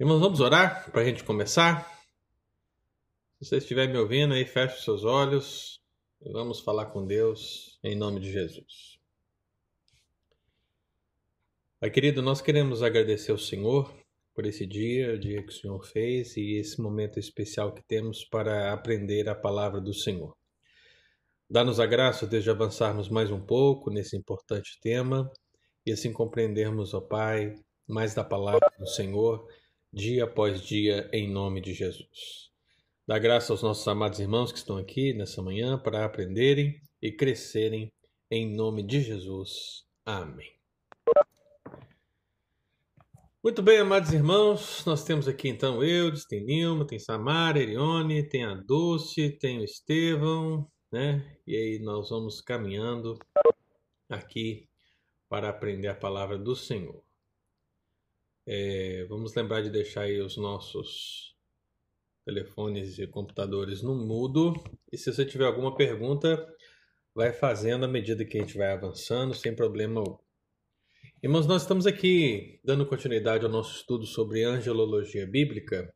Irmãos, vamos orar para a gente começar? Se você estiver me ouvindo aí, feche seus olhos e vamos falar com Deus em nome de Jesus. Pai querido, nós queremos agradecer ao Senhor por esse dia, o dia que o Senhor fez e esse momento especial que temos para aprender a palavra do Senhor. Dá-nos a graça, Deus, de avançarmos mais um pouco nesse importante tema e assim compreendermos, ó Pai, mais da palavra do Senhor dia após dia, em nome de Jesus. Dá graça aos nossos amados irmãos que estão aqui nessa manhã para aprenderem e crescerem em nome de Jesus. Amém. Muito bem, amados irmãos, nós temos aqui então Eudes, tem Nilma, tem Samara, Erione, tem a Dulce, tem o Estevão, né? E aí nós vamos caminhando aqui para aprender a palavra do Senhor. É, vamos lembrar de deixar aí os nossos telefones e computadores no mudo. E se você tiver alguma pergunta, vai fazendo à medida que a gente vai avançando, sem problema algum. Irmãos, nós estamos aqui dando continuidade ao nosso estudo sobre angelologia bíblica.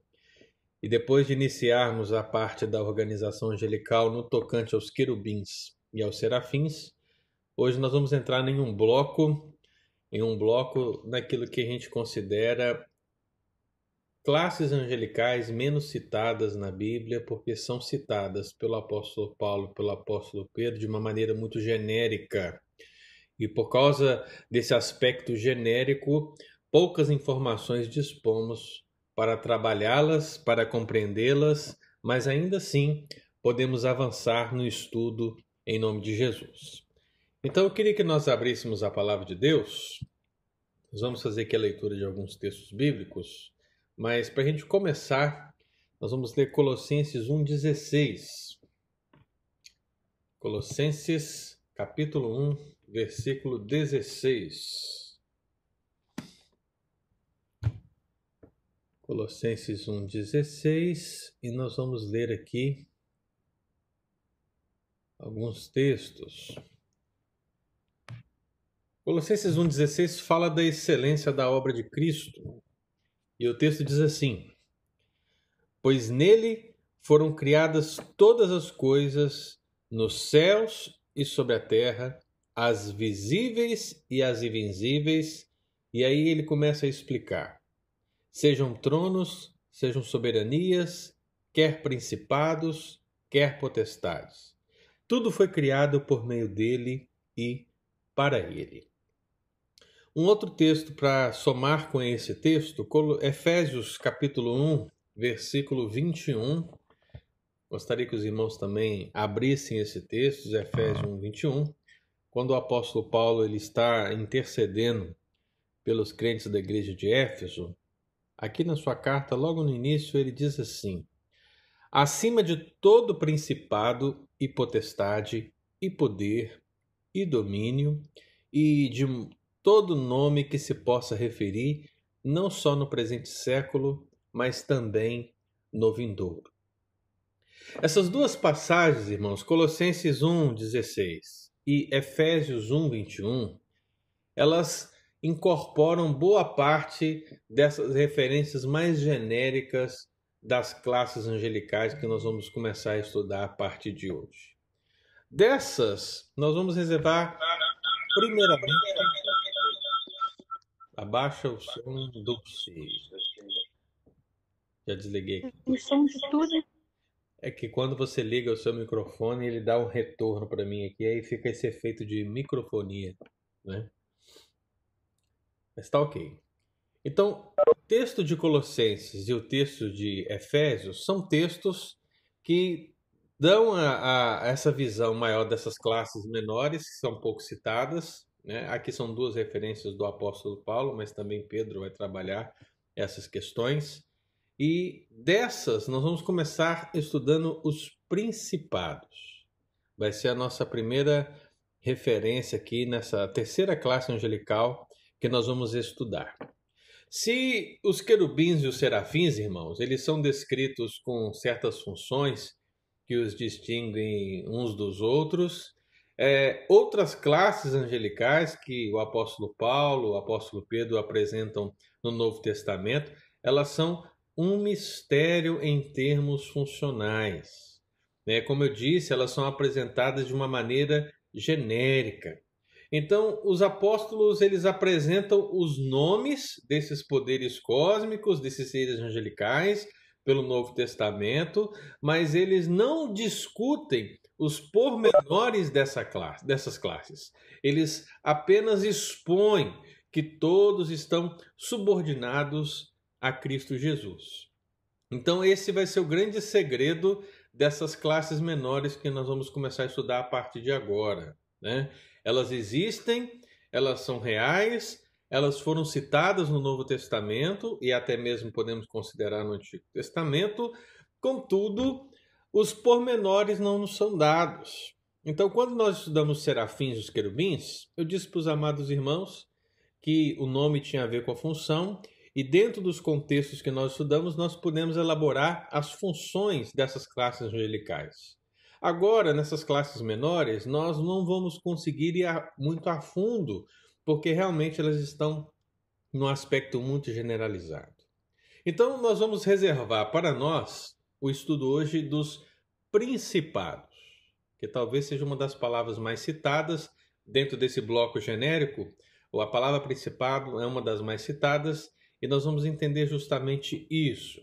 E depois de iniciarmos a parte da organização angelical no tocante aos querubins e aos serafins, hoje nós vamos entrar em um bloco em um bloco naquilo que a gente considera classes angelicais menos citadas na Bíblia, porque são citadas pelo apóstolo Paulo, pelo apóstolo Pedro de uma maneira muito genérica. E por causa desse aspecto genérico, poucas informações dispomos para trabalhá-las, para compreendê-las, mas ainda assim podemos avançar no estudo em nome de Jesus. Então eu queria que nós abríssemos a palavra de Deus. Nós vamos fazer aqui a leitura de alguns textos bíblicos, mas para a gente começar, nós vamos ler Colossenses 1,16. Colossenses, capítulo 1, versículo 16. Colossenses 1,16, e nós vamos ler aqui alguns textos. Colossenses 1,16 fala da excelência da obra de Cristo. E o texto diz assim: Pois nele foram criadas todas as coisas nos céus e sobre a terra, as visíveis e as invisíveis. E aí ele começa a explicar: sejam tronos, sejam soberanias, quer principados, quer potestades. Tudo foi criado por meio dele e para ele. Um outro texto para somar com esse texto, Efésios capítulo 1, versículo 21. Gostaria que os irmãos também abrissem esse texto, Efésios 1, 21, quando o apóstolo Paulo ele está intercedendo pelos crentes da igreja de Éfeso. Aqui na sua carta, logo no início, ele diz assim: acima de todo principado e potestade e poder e domínio e de todo nome que se possa referir, não só no presente século, mas também no vindouro. Essas duas passagens, irmãos, Colossenses 1:16 e Efésios 1:21, elas incorporam boa parte dessas referências mais genéricas das classes angelicais que nós vamos começar a estudar a partir de hoje. Dessas, nós vamos reservar primeiramente Abaixa o som do Já desliguei. O som de tudo. É que quando você liga o seu microfone, ele dá um retorno para mim aqui, aí fica esse efeito de microfonia, né? Mas tá ok. Então, o texto de Colossenses e o texto de Efésios são textos que dão a, a essa visão maior dessas classes menores, que são pouco citadas, né? Aqui são duas referências do apóstolo Paulo, mas também Pedro vai trabalhar essas questões. E dessas, nós vamos começar estudando os principados. Vai ser a nossa primeira referência aqui nessa terceira classe angelical que nós vamos estudar. Se os querubins e os serafins, irmãos, eles são descritos com certas funções que os distinguem uns dos outros, é, outras classes angelicais que o apóstolo Paulo, o apóstolo Pedro apresentam no Novo Testamento, elas são um mistério em termos funcionais. Né? Como eu disse, elas são apresentadas de uma maneira genérica. Então, os apóstolos eles apresentam os nomes desses poderes cósmicos, desses seres angelicais, pelo Novo Testamento, mas eles não discutem os pormenores dessa classe, dessas classes. Eles apenas expõem que todos estão subordinados a Cristo Jesus. Então, esse vai ser o grande segredo dessas classes menores que nós vamos começar a estudar a partir de agora. Né? Elas existem, elas são reais, elas foram citadas no Novo Testamento e até mesmo podemos considerar no Antigo Testamento, contudo, os pormenores não nos são dados. Então, quando nós estudamos serafins e os querubins, eu disse para os amados irmãos que o nome tinha a ver com a função, e dentro dos contextos que nós estudamos, nós podemos elaborar as funções dessas classes angelicais. Agora, nessas classes menores, nós não vamos conseguir ir muito a fundo, porque realmente elas estão num aspecto muito generalizado. Então, nós vamos reservar para nós o estudo hoje dos principados, que talvez seja uma das palavras mais citadas dentro desse bloco genérico, ou a palavra principado é uma das mais citadas, e nós vamos entender justamente isso.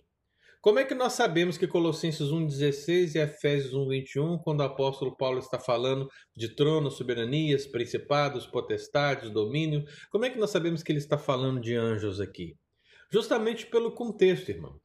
Como é que nós sabemos que Colossenses 1,16 e Efésios 1,21, quando o apóstolo Paulo está falando de tronos, soberanias, principados, potestades, domínio, como é que nós sabemos que ele está falando de anjos aqui? Justamente pelo contexto, irmão.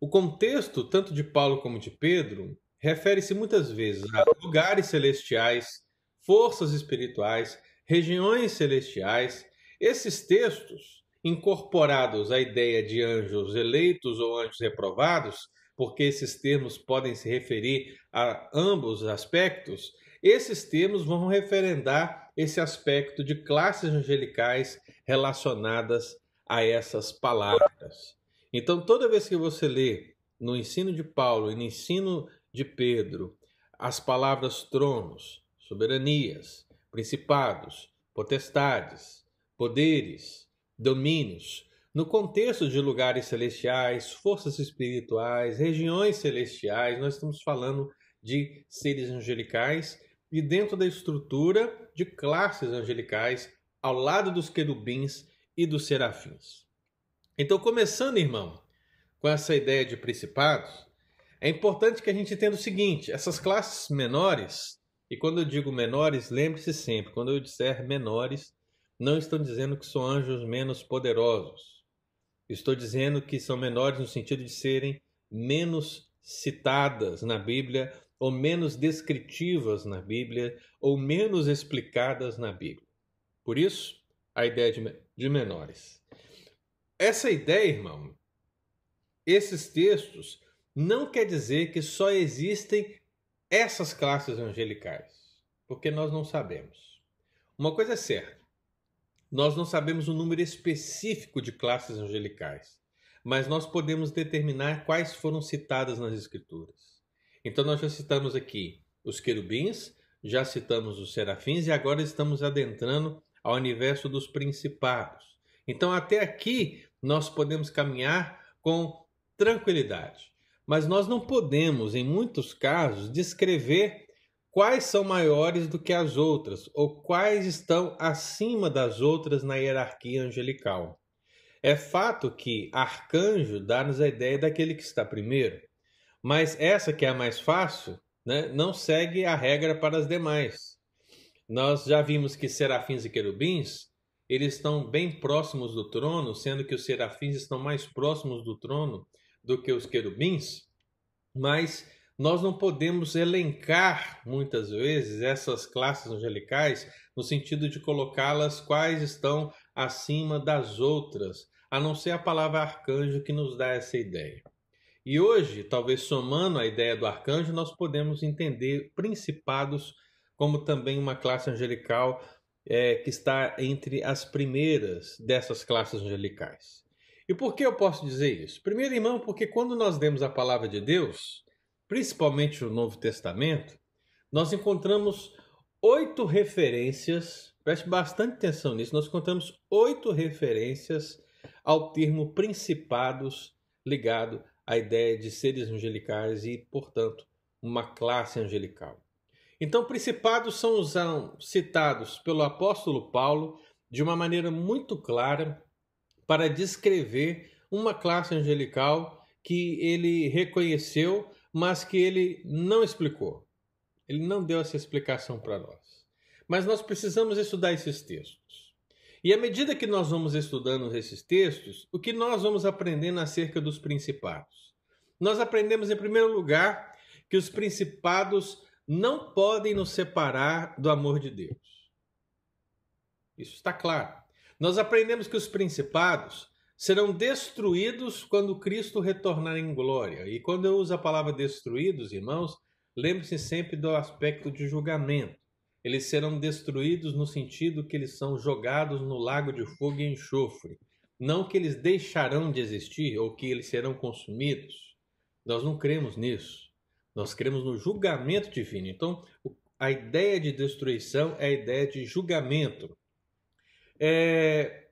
O contexto, tanto de Paulo como de Pedro, refere-se muitas vezes a lugares celestiais, forças espirituais, regiões celestiais. Esses textos incorporados à ideia de anjos eleitos ou anjos reprovados, porque esses termos podem se referir a ambos aspectos, esses termos vão referendar esse aspecto de classes angelicais relacionadas a essas palavras. Então, toda vez que você lê no ensino de Paulo e no ensino de Pedro as palavras tronos, soberanias, principados, potestades, poderes, domínios, no contexto de lugares celestiais, forças espirituais, regiões celestiais, nós estamos falando de seres angelicais e dentro da estrutura de classes angelicais, ao lado dos querubins e dos serafins. Então, começando, irmão, com essa ideia de principados, é importante que a gente entenda o seguinte: essas classes menores, e quando eu digo menores, lembre-se sempre, quando eu disser menores, não estou dizendo que são anjos menos poderosos. Estou dizendo que são menores no sentido de serem menos citadas na Bíblia, ou menos descritivas na Bíblia, ou menos explicadas na Bíblia. Por isso, a ideia de, de menores. Essa ideia, irmão, esses textos não quer dizer que só existem essas classes angelicais, porque nós não sabemos. Uma coisa é certa: nós não sabemos o número específico de classes angelicais, mas nós podemos determinar quais foram citadas nas Escrituras. Então, nós já citamos aqui os querubins, já citamos os serafins e agora estamos adentrando ao universo dos principados. Então, até aqui, nós podemos caminhar com tranquilidade. Mas nós não podemos, em muitos casos, descrever quais são maiores do que as outras ou quais estão acima das outras na hierarquia angelical. É fato que arcanjo dá-nos a ideia daquele que está primeiro, mas essa que é a mais fácil, né, não segue a regra para as demais. Nós já vimos que serafins e querubins, eles estão bem próximos do trono, sendo que os serafins estão mais próximos do trono do que os querubins, mas nós não podemos elencar muitas vezes essas classes angelicais no sentido de colocá-las quais estão acima das outras, a não ser a palavra arcanjo que nos dá essa ideia. E hoje, talvez somando a ideia do arcanjo, nós podemos entender principados como também uma classe angelical é, que está entre as primeiras dessas classes angelicais. E por que eu posso dizer isso? Primeiro, irmão, porque quando nós demos a palavra de Deus, principalmente no Novo Testamento, nós encontramos oito referências, preste bastante atenção nisso, nós encontramos oito referências ao termo principados ligado à ideia de seres angelicais e, portanto, uma classe angelical. Então, principados são citados pelo apóstolo Paulo de uma maneira muito clara para descrever uma classe angelical que ele reconheceu, mas que ele não explicou. Ele não deu essa explicação para nós. Mas nós precisamos estudar esses textos. E à medida que nós vamos estudando esses textos, o que nós vamos aprendendo acerca dos principados? Nós aprendemos, em primeiro lugar, que os principados não podem nos separar do amor de Deus. Isso está claro. Nós aprendemos que os principados serão destruídos quando Cristo retornar em glória. E quando eu uso a palavra destruídos, irmãos, lembre-se sempre do aspecto de julgamento. Eles serão destruídos no sentido que eles são jogados no lago de fogo e enxofre. Não que eles deixarão de existir ou que eles serão consumidos. Nós não cremos nisso. Nós cremos no julgamento divino. Então, a ideia de destruição é a ideia de julgamento. É,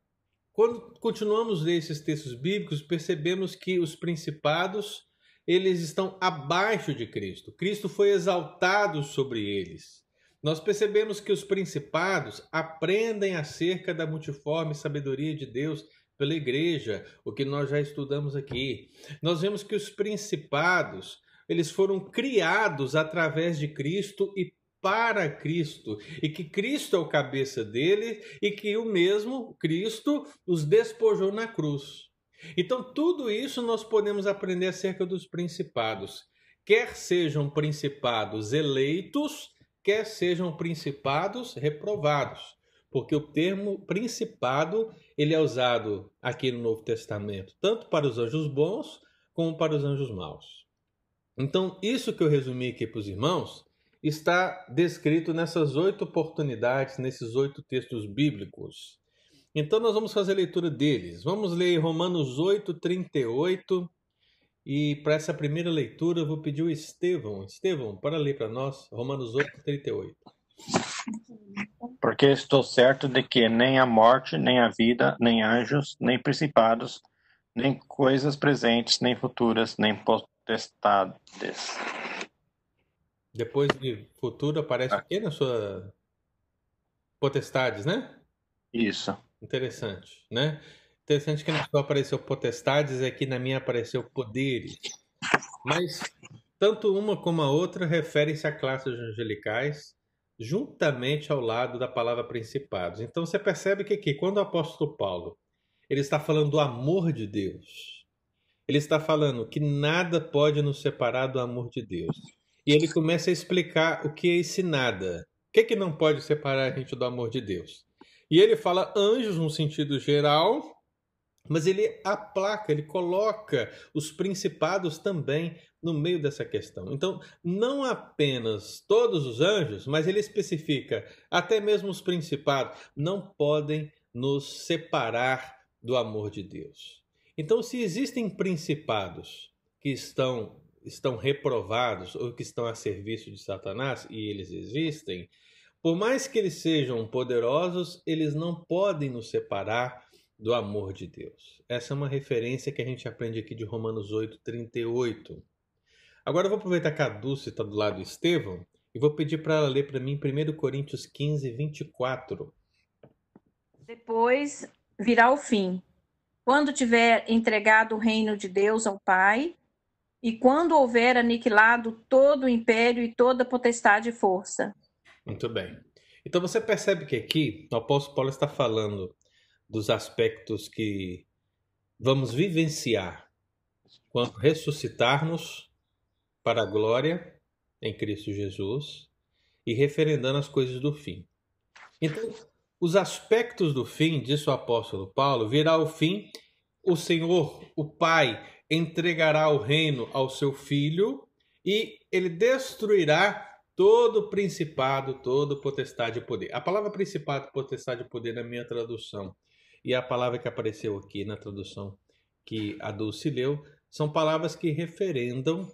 quando continuamos ler esses textos bíblicos, percebemos que os principados eles estão abaixo de Cristo. Cristo foi exaltado sobre eles. Nós percebemos que os principados aprendem acerca da multiforme sabedoria de Deus pela igreja, o que nós já estudamos aqui. Nós vemos que os principados eles foram criados através de Cristo e para Cristo, e que Cristo é o cabeça dele e que o mesmo Cristo os despojou na cruz. Então, tudo isso nós podemos aprender acerca dos principados, quer sejam principados eleitos, quer sejam principados reprovados, porque o termo principado ele é usado aqui no Novo Testamento, tanto para os anjos bons como para os anjos maus. Então, isso que eu resumi aqui para os irmãos está descrito nessas oito oportunidades, nesses oito textos bíblicos. Então, nós vamos fazer a leitura deles. Vamos ler Romanos 8, 38. E para essa primeira leitura, eu vou pedir o Estevão. Estevão, para ler para nós, Romanos 8, 38. Porque estou certo de que nem a morte, nem a vida, nem anjos, nem principados, nem coisas presentes, nem futuras, nem potestades. Depois de futuro aparece ah. o quê na sua potestades, né? Isso. Interessante, né? Interessante que na sua apareceu potestades, aqui na minha apareceu poderes. Mas tanto uma como a outra referem-se a classes angelicais, juntamente ao lado da palavra principados. Então você percebe que aqui, quando o apóstolo Paulo ele está falando do amor de Deus, ele está falando que nada pode nos separar do amor de Deus. E ele começa a explicar o que é esse nada. O que, é que não pode separar a gente do amor de Deus? E ele fala anjos no sentido geral, mas ele aplaca, ele coloca os principados também no meio dessa questão. Então, não apenas todos os anjos, mas ele especifica até mesmo os principados não podem nos separar do amor de Deus. Então, se existem principados que estão, estão reprovados ou que estão a serviço de Satanás, e eles existem, por mais que eles sejam poderosos, eles não podem nos separar do amor de Deus. Essa é uma referência que a gente aprende aqui de Romanos 8, 38. Agora eu vou aproveitar que a Dulce está do lado do Estevão e vou pedir para ela ler para mim 1 Coríntios 15, 24. Depois virá o fim, quando tiver entregado o reino de Deus ao Pai, e quando houver aniquilado todo o império e toda potestade e força. Muito bem. Então você percebe que aqui o apóstolo Paulo está falando dos aspectos que vamos vivenciar quando ressuscitarmos para a glória em Cristo Jesus e referendando as coisas do fim. Então, os aspectos do fim, disse o apóstolo Paulo, virá o fim, o Senhor, o Pai, entregará o reino ao seu filho e ele destruirá todo principado, todo potestade e poder. A palavra principado, potestade e poder na minha tradução e a palavra que apareceu aqui na tradução que a Dulce leu são palavras que referendam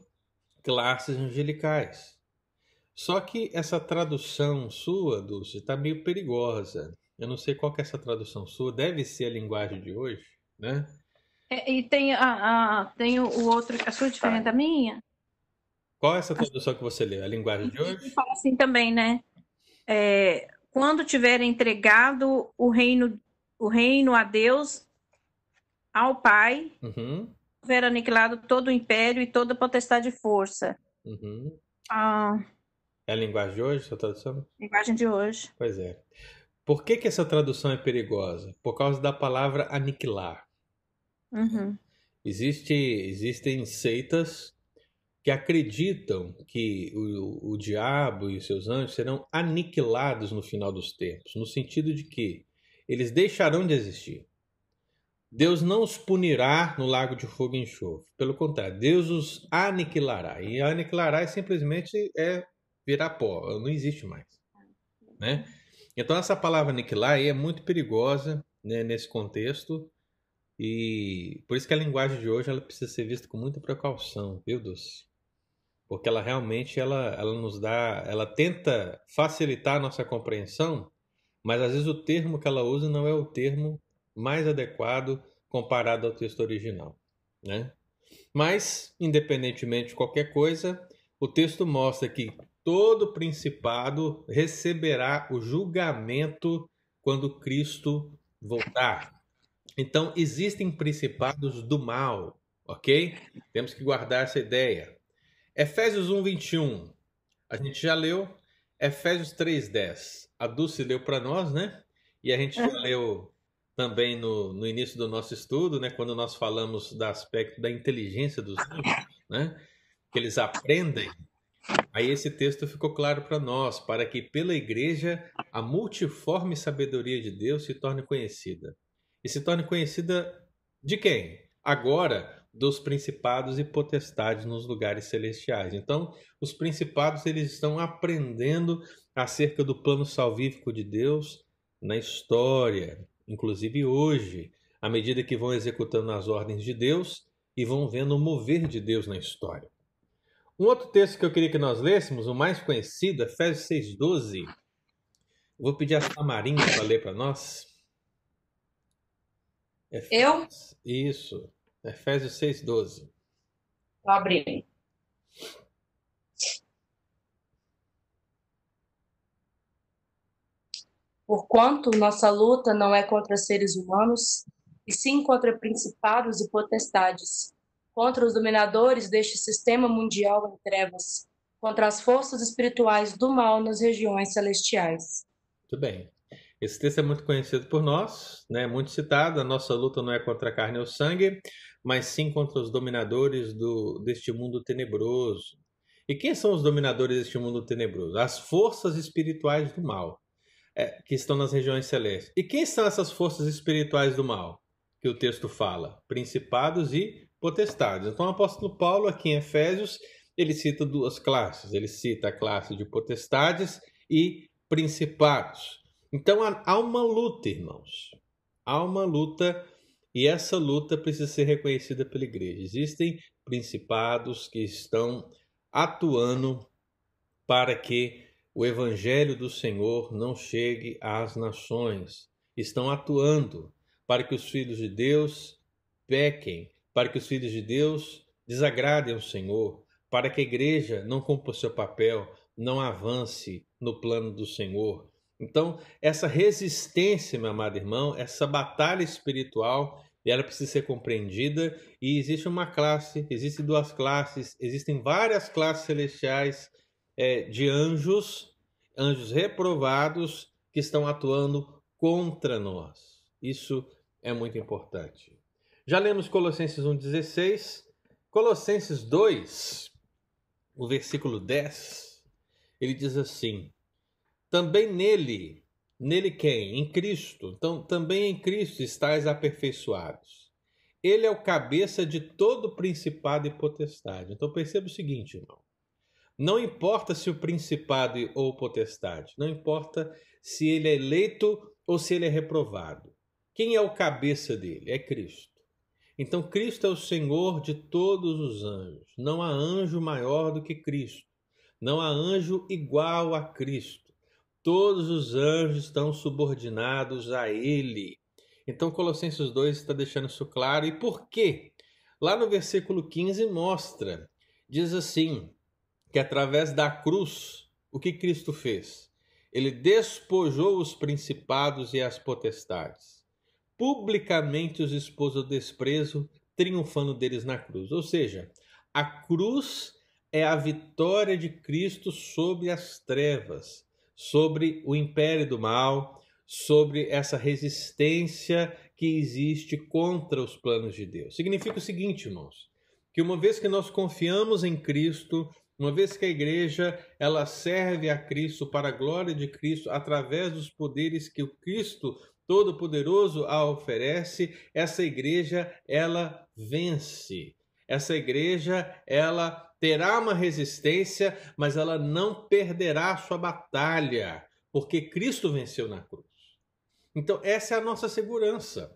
classes angelicais. Só que essa tradução sua, Dulce, está meio perigosa. Eu não sei qual que é essa tradução sua. Deve ser a linguagem de hoje, né? É, e tem, a, a, tem o outro, a sua diferente da minha? Qual é essa tradução que você lê? A linguagem de hoje? Fala assim também, né? É, quando tiver entregado o reino, o reino a Deus, ao Pai, Uhum, houver aniquilado todo o império e toda potestade e força. uhum. A É a linguagem de hoje, essa tradução? linguagem de hoje. Pois é. Por que, que essa tradução é perigosa? Por causa da palavra aniquilar. Uhum. Existe, existem seitas que acreditam que o, o diabo e os seus anjos serão aniquilados no final dos tempos, no sentido de que eles deixarão de existir. Deus não os punirá no lago de fogo e enxofre. Pelo contrário, Deus os aniquilará. E aniquilará é simplesmente é virar pó, não existe mais. Né? Então essa palavra aniquilar aí é muito perigosa né, nesse contexto. E por isso que a linguagem de hoje ela precisa ser vista com muita precaução, viu, Dulce? Porque ela realmente ela, ela nos dá, ela tenta facilitar a nossa compreensão, mas às vezes o termo que ela usa não é o termo mais adequado comparado ao texto original, né? Mas, independentemente de qualquer coisa, o texto mostra que todo principado receberá o julgamento quando Cristo voltar. Então, existem principados do mal, ok? Temos que guardar essa ideia. Efésios 1, 21. A gente já leu. Efésios 3, 10. A Dulce leu para nós, né? E a gente já leu também no, no início do nosso estudo, né? Quando nós falamos do aspecto da inteligência dos anjos, né? Que eles aprendem. Aí esse texto ficou claro para nós, para que pela igreja a multiforme sabedoria de Deus se torne conhecida. E se torne conhecida de quem? Agora, dos principados e potestades nos lugares celestiais. Então, os principados eles estão aprendendo acerca do plano salvífico de Deus na história, inclusive hoje, à medida que vão executando as ordens de Deus e vão vendo o mover de Deus na história. Um outro texto que eu queria que nós lêssemos, o mais conhecido, Efésios 6,12. Vou pedir a Samarinha para ler para nós. Eu? Isso. Efésios 6,12. Tô abrindo. Porquanto nossa luta não é contra seres humanos, e sim contra principados e potestades, contra os dominadores deste sistema mundial em trevas, contra as forças espirituais do mal nas regiões celestiais. Muito bem. Esse texto é muito conhecido por nós, né? muito citado. A nossa luta não é contra a carne ou sangue, mas sim contra os dominadores do, deste mundo tenebroso. E quem são os dominadores deste mundo tenebroso? As forças espirituais do mal, é, que estão nas regiões celestes. E quem são essas forças espirituais do mal? Que o texto fala: principados e potestades. Então, o apóstolo Paulo, aqui em Efésios, ele cita duas classes. Ele cita a classe de potestades e principados. Então, há, uma luta, irmãos. Há uma luta e essa luta precisa ser reconhecida pela igreja. Existem principados que estão atuando para que o evangelho do Senhor não chegue às nações. Estão atuando para que os filhos de Deus pequem, para que os filhos de Deus desagradem ao Senhor, para que a igreja não cumpra o seu papel, não avance no plano do Senhor. Então, essa resistência, meu amado irmão, essa batalha espiritual, ela precisa ser compreendida e existe uma classe, existem duas classes, existem várias classes celestiais é, de anjos, anjos reprovados que estão atuando contra nós. Isso é muito importante. Já lemos Colossenses 1,16. Colossenses 2, o versículo 10, ele diz assim: Também nele, nele quem? Em Cristo. Então, também em Cristo estáis aperfeiçoados. Ele é o cabeça de todo principado e potestade. Então, perceba o seguinte, irmão. Não importa se o principado ou potestade, não importa se ele é eleito ou se ele é reprovado. Quem é o cabeça dele? É Cristo. Então, Cristo é o Senhor de todos os anjos. Não há anjo maior do que Cristo. Não há anjo igual a Cristo. Todos os anjos estão subordinados a Ele. Então, Colossenses 2 está deixando isso claro. E por quê? Lá no versículo 15 mostra, diz assim, que através da cruz, o que Cristo fez? Ele despojou os principados e as potestades. Publicamente os expôs ao desprezo, triunfando deles na cruz. Ou seja, a cruz é a vitória de Cristo sobre as trevas, sobre o império do mal, sobre essa resistência que existe contra os planos de Deus. Significa o seguinte, irmãos, que uma vez que nós confiamos em Cristo, uma vez que a igreja ela serve a Cristo para a glória de Cristo através dos poderes que o Cristo Todo-Poderoso a oferece, essa igreja ela vence. Essa igreja ela terá uma resistência, mas ela não perderá a sua batalha, porque Cristo venceu na cruz. Então, essa é a nossa segurança.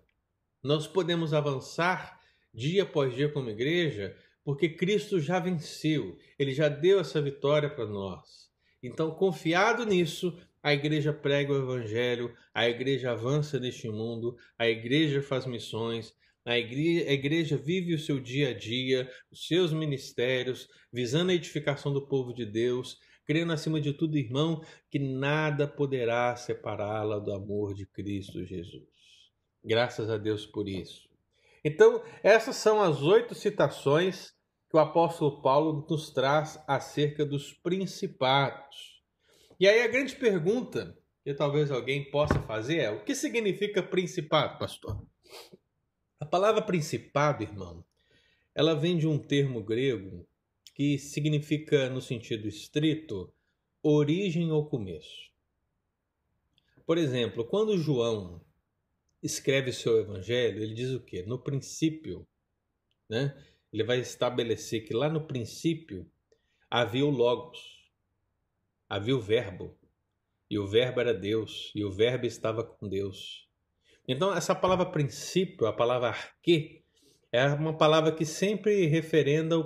Nós podemos avançar dia após dia como igreja, porque Cristo já venceu, ele já deu essa vitória para nós. Então, confiado nisso, a igreja prega o evangelho, a igreja avança neste mundo, a igreja faz missões, a igreja, a igreja, vive o seu dia a dia, os seus ministérios, visando a edificação do povo de Deus, crendo acima de tudo, irmão, que nada poderá separá-la do amor de Cristo Jesus. Graças a Deus por isso. Então, essas são as oito citações que o apóstolo Paulo nos traz acerca dos principados. E aí a grande pergunta que talvez alguém possa fazer é: o que significa principado, pastor? A palavra principado, irmão, ela vem de um termo grego que significa, no sentido estrito, origem ou começo. Por exemplo, quando João escreve seu evangelho, ele diz o quê? No princípio, né? Ele vai estabelecer que lá no princípio havia o Logos, havia o Verbo, e o Verbo era Deus, e o Verbo estava com Deus. Então, essa palavra princípio, a palavra arque, é uma palavra que sempre referenda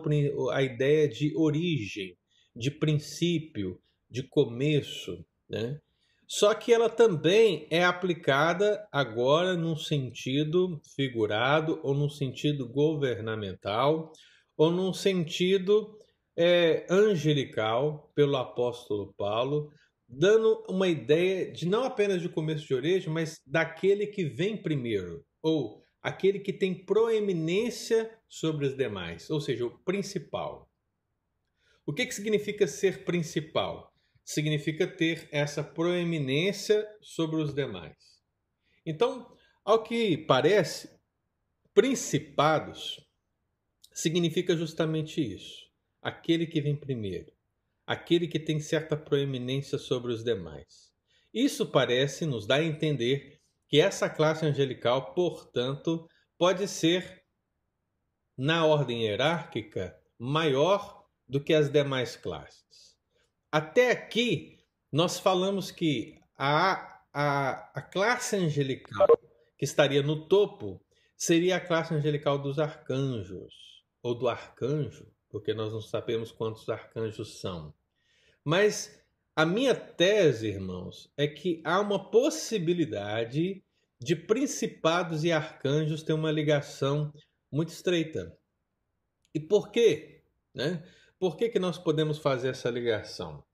a ideia de origem, de princípio, de começo, né? Só que ela também é aplicada agora num sentido figurado, ou num sentido governamental, ou num sentido é, angelical, pelo apóstolo Paulo, dando uma ideia de não apenas de começo de origem, mas daquele que vem primeiro, ou aquele que tem proeminência sobre os demais, ou seja, o principal. O que, que significa ser principal? Significa ter essa proeminência sobre os demais. Então, ao que parece, principados significa justamente isso: aquele que vem primeiro, aquele que tem certa proeminência sobre os demais. Isso parece nos dar a entender que essa classe angelical, portanto, pode ser, na ordem hierárquica, maior do que as demais classes. Até aqui, nós falamos que a, a, a classe angelical que estaria no topo seria a classe angelical dos arcanjos, ou do arcanjo, porque nós não sabemos quantos arcanjos são. Mas a minha tese, irmãos, é que há uma possibilidade de principados e arcanjos ter uma ligação muito estreita. E por quê? Né? Por que, que nós podemos fazer essa ligação?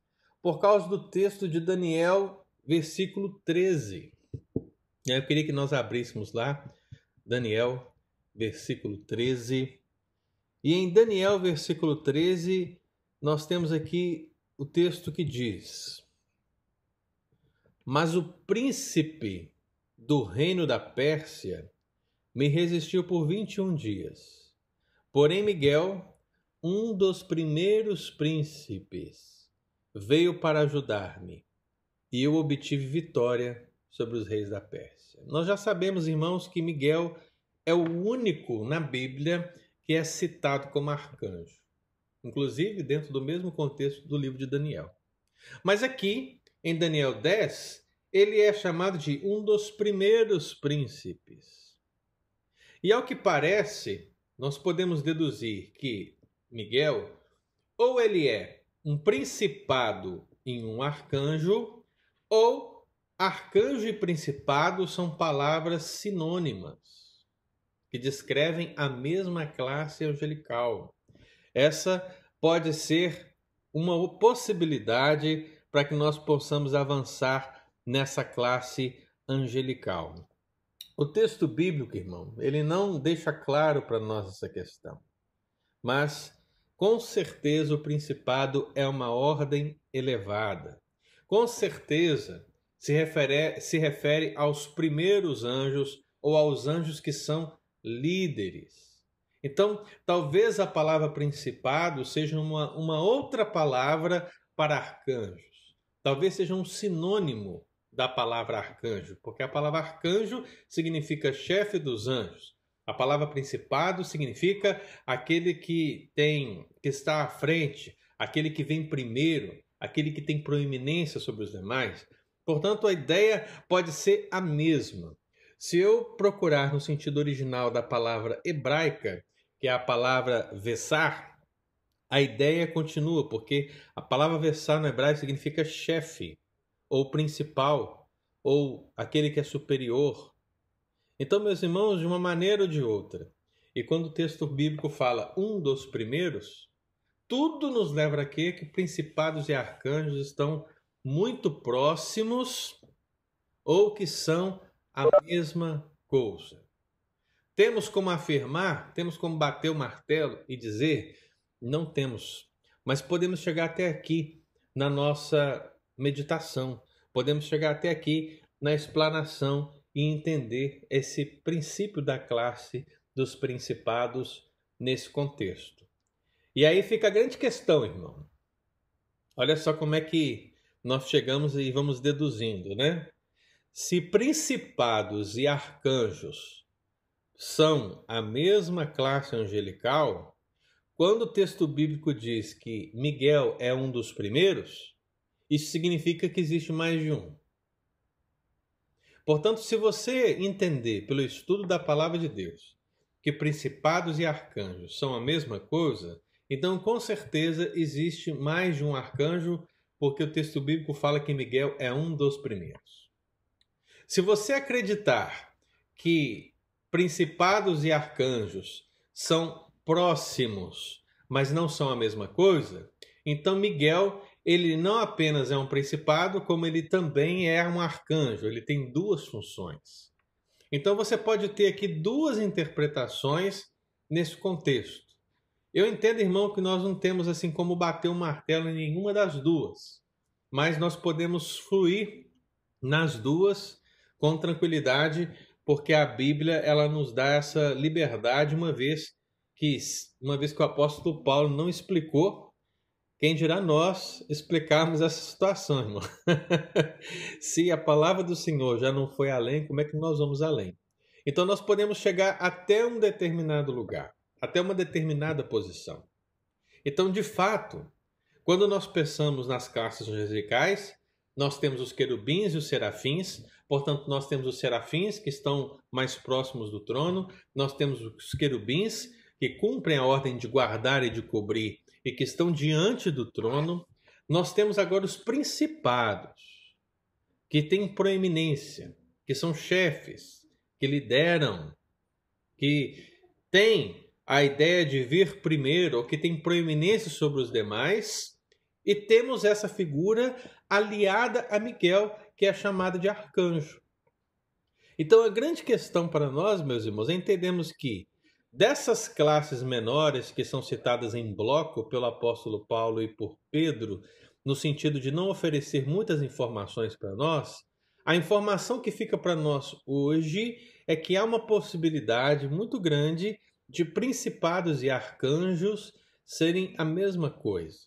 Por causa do texto de Daniel, versículo 13. Eu queria que nós abríssemos lá, Daniel, versículo 13. E em Daniel, versículo 13, nós temos aqui o texto que diz: Mas o príncipe do reino da Pérsia me resistiu por 21 dias. Porém, Miguel, um dos primeiros príncipes, veio para ajudar-me e eu obtive vitória sobre os reis da Pérsia. Nós já sabemos, irmãos, que Miguel é o único na Bíblia que é citado como arcanjo inclusive dentro do mesmo contexto do livro de Daniel. Mas aqui, em Daniel 10, ele é chamado de um dos primeiros príncipes. E ao que parece, nós podemos deduzir que Miguel, ou ele é um principado em um arcanjo, ou arcanjo e principado são palavras sinônimas que descrevem a mesma classe angelical. Essa pode ser uma possibilidade para que nós possamos avançar nessa classe angelical. O texto bíblico, irmão, ele não deixa claro para nós essa questão. Mas, com certeza, o principado é uma ordem elevada. Com certeza, se refere, se refere aos primeiros anjos ou aos anjos que são líderes. Então, talvez a palavra principado seja uma, uma outra palavra para arcanjos. Talvez seja um sinônimo da palavra arcanjo, porque a palavra arcanjo significa chefe dos anjos. A palavra principado significa aquele que tem que está à frente, aquele que vem primeiro, aquele que tem proeminência sobre os demais. Portanto, a ideia pode ser a mesma. Se eu procurar no sentido original da palavra hebraica, que é a palavra vessar, a ideia continua, porque a palavra vessar no hebraico significa chefe ou principal, ou aquele que é superior. Então, meus irmãos, de uma maneira ou de outra, e quando o texto bíblico fala um dos primeiros, tudo nos leva a crer que principados e arcanjos estão muito próximos ou que são a mesma coisa. Temos como afirmar, temos como bater o martelo e dizer, não temos, mas podemos chegar até aqui na nossa meditação. Podemos chegar até aqui na explanação e entender esse princípio da classe dos principados nesse contexto. E aí fica a grande questão, irmão. Olha só como é que nós chegamos e vamos deduzindo, né? Se principados e arcanjos são a mesma classe angelical, quando o texto bíblico diz que Miguel é um dos primeiros, isso significa que existe mais de um. Portanto, se você entender pelo estudo da palavra de Deus que principados e arcanjos são a mesma coisa, então com certeza existe mais de um arcanjo, porque o texto bíblico fala que Miguel é um dos primeiros. Se você acreditar que principados e arcanjos são próximos, mas não são a mesma coisa, então Miguel ele não apenas é um principado, como ele também é um arcanjo, ele tem duas funções. Então você pode ter aqui duas interpretações nesse contexto. Eu entendo, irmão, que nós não temos assim como bater o um martelo em nenhuma das duas, mas nós podemos fluir nas duas com tranquilidade, porque a Bíblia ela nos dá essa liberdade uma vez que uma vez que o apóstolo Paulo não explicou quem dirá nós explicarmos essa situação, irmão? Se a palavra do Senhor já não foi além, como é que nós vamos além? Então nós podemos chegar até um determinado lugar, até uma determinada posição. Então, de fato, quando nós pensamos nas classes angelicais, nós temos os querubins e os serafins, portanto, nós temos os serafins que estão mais próximos do trono, nós temos os querubins que cumprem a ordem de guardar e de cobrir e que estão diante do trono, nós temos agora os principados, que têm proeminência, que são chefes, que lideram, que têm a ideia de vir primeiro, ou que têm proeminência sobre os demais, e temos essa figura aliada a Miguel, que é chamada de arcanjo. Então a grande questão para nós, meus irmãos, é entendermos que Dessas classes menores que são citadas em bloco pelo apóstolo Paulo e por Pedro, no sentido de não oferecer muitas informações para nós, a informação que fica para nós hoje é que há uma possibilidade muito grande de principados e arcanjos serem a mesma coisa,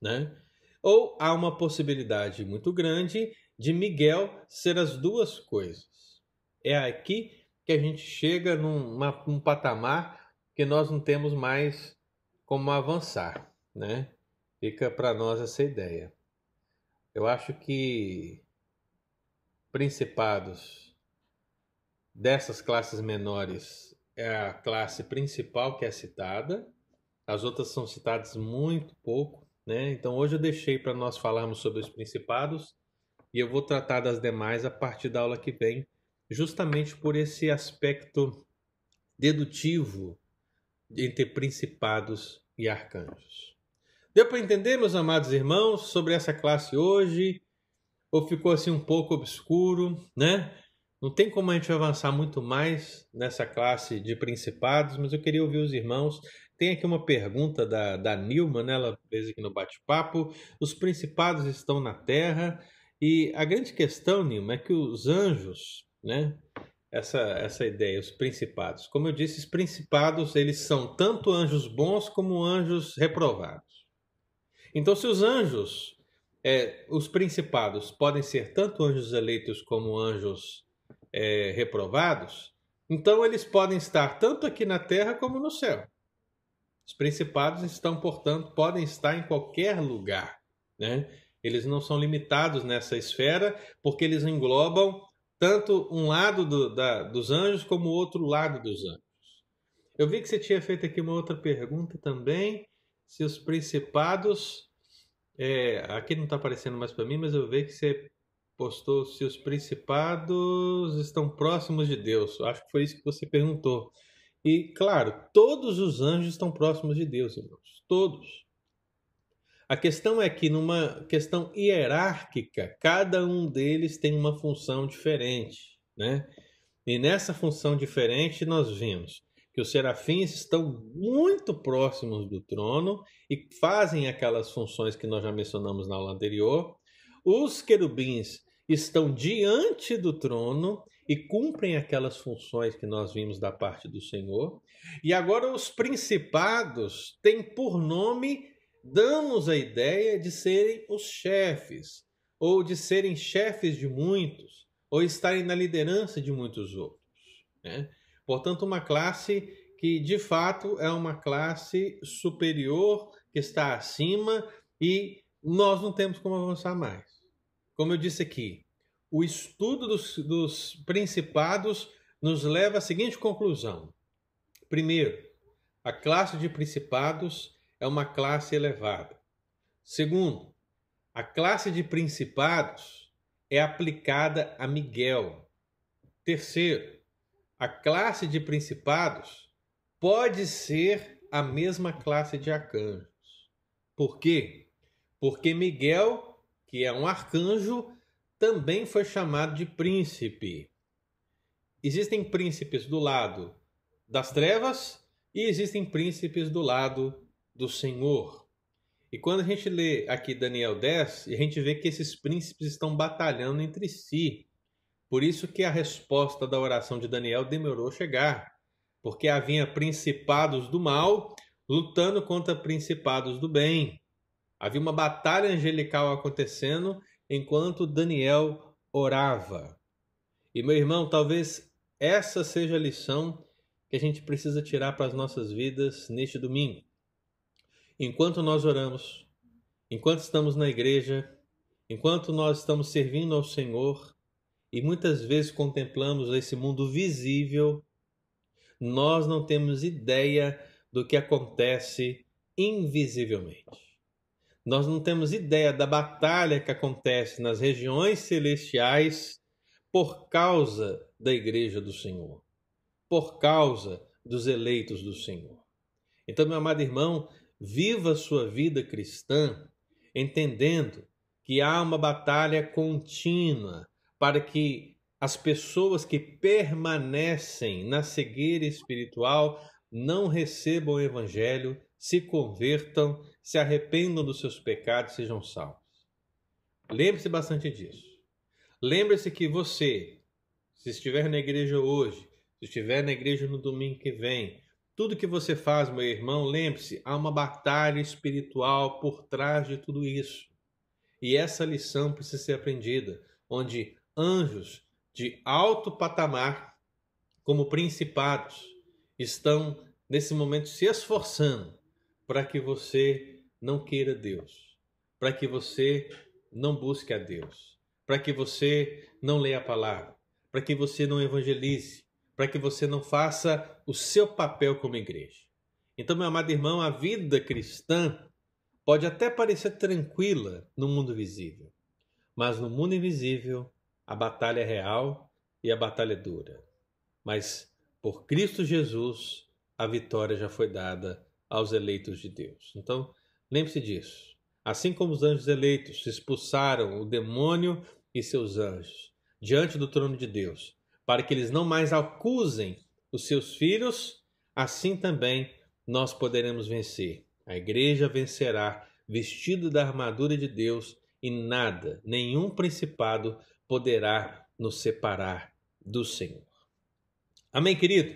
né? Ou há uma possibilidade muito grande de Miguel ser as duas coisas. É aqui que a gente chega num um patamar que nós não temos mais como avançar, né? Fica para nós essa ideia. Eu acho que principados dessas classes menores é a classe principal que é citada, as outras são citadas muito pouco, né? Então hoje eu deixei para nós falarmos sobre os principados e eu vou tratar das demais a partir da aula que vem, justamente por esse aspecto dedutivo entre principados e arcanjos. Deu para entender, meus amados irmãos, sobre essa classe hoje? Ou ficou assim um pouco obscuro, né? Não tem como a gente avançar muito mais nessa classe de principados, mas eu queria ouvir os irmãos. Tem aqui uma pergunta da, da Nilma, né? ela fez aqui no bate-papo. Os principados estão na terra e a grande questão, Nilma, é que os anjos, né? Essa, essa ideia, os principados. Como eu disse, os principados eles são tanto anjos bons como anjos reprovados. Então, se os anjos, é, os principados, podem ser tanto anjos eleitos como anjos é, reprovados, então eles podem estar tanto aqui na terra como no céu. Os principados estão, portanto, podem estar em qualquer lugar. Né? Eles não são limitados nessa esfera, porque eles englobam tanto um lado do, da, dos anjos como o outro lado dos anjos. Eu vi que você tinha feito aqui uma outra pergunta também, se os principados. É, aqui não está aparecendo mais para mim, mas eu vi que você postou se os principados estão próximos de Deus. Acho que foi isso que você perguntou. E, claro, todos os anjos estão próximos de Deus, irmãos. Todos. A questão é que, numa questão hierárquica, cada um deles tem uma função diferente. Né? E nessa função diferente, nós vimos que os serafins estão muito próximos do trono e fazem aquelas funções que nós já mencionamos na aula anterior. Os querubins estão diante do trono e cumprem aquelas funções que nós vimos da parte do Senhor. E agora os principados têm por nome, damos a ideia de serem os chefes, ou de serem chefes de muitos, ou estarem na liderança de muitos outros. Né? Portanto, uma classe que de fato é uma classe superior, que está acima e nós não temos como avançar mais. Como eu disse aqui, o estudo dos, dos principados nos leva à seguinte conclusão. Primeiro, a classe de principados é uma classe elevada. Segundo, a classe de principados é aplicada a Miguel. Terceiro, a classe de principados pode ser a mesma classe de arcanjos. Por quê? Porque Miguel que é um arcanjo, também foi chamado de príncipe. Existem príncipes do lado das trevas e existem príncipes do lado do Senhor. E quando a gente lê aqui Daniel 10, a gente vê que esses príncipes estão batalhando entre si. Por isso que a resposta da oração de Daniel demorou a chegar, porque havia principados do mal lutando contra principados do bem. Havia uma batalha angelical acontecendo enquanto Daniel orava. E meu irmão, talvez essa seja a lição que a gente precisa tirar para as nossas vidas neste domingo. Enquanto nós oramos, enquanto estamos na igreja, enquanto nós estamos servindo ao Senhor e muitas vezes contemplamos esse mundo visível, nós não temos ideia do que acontece invisivelmente. Nós não temos ideia da batalha que acontece nas regiões celestiais por causa da igreja do Senhor, por causa dos eleitos do Senhor. Então, meu amado irmão, viva sua vida cristã entendendo que há uma batalha contínua para que as pessoas que permanecem na cegueira espiritual não recebam o evangelho, se convertam se arrependam dos seus pecados sejam salvos. Lembre-se bastante disso. Lembre-se que você, se estiver na igreja hoje, se estiver na igreja no domingo que vem, tudo que você faz, meu irmão, lembre-se, há uma batalha espiritual por trás de tudo isso. E essa lição precisa ser aprendida, onde anjos de alto patamar, como principados, estão nesse momento se esforçando para que você não queira Deus, para que você não busque a Deus, para que você não leia a palavra, para que você não evangelize, para que você não faça o seu papel como igreja. Então, meu amado irmão, a vida cristã pode até parecer tranquila no mundo visível, Mas no mundo invisível, a batalha é real e a batalha é dura. Mas por Cristo Jesus, a vitória já foi dada aos eleitos de Deus. Então, lembre-se disso. Assim como os anjos eleitos expulsaram o demônio e seus anjos diante do trono de Deus, para que eles não mais acusem os seus filhos, assim também nós poderemos vencer. A igreja vencerá vestida da armadura de Deus e nada, nenhum principado poderá nos separar do Senhor. Amém, querido?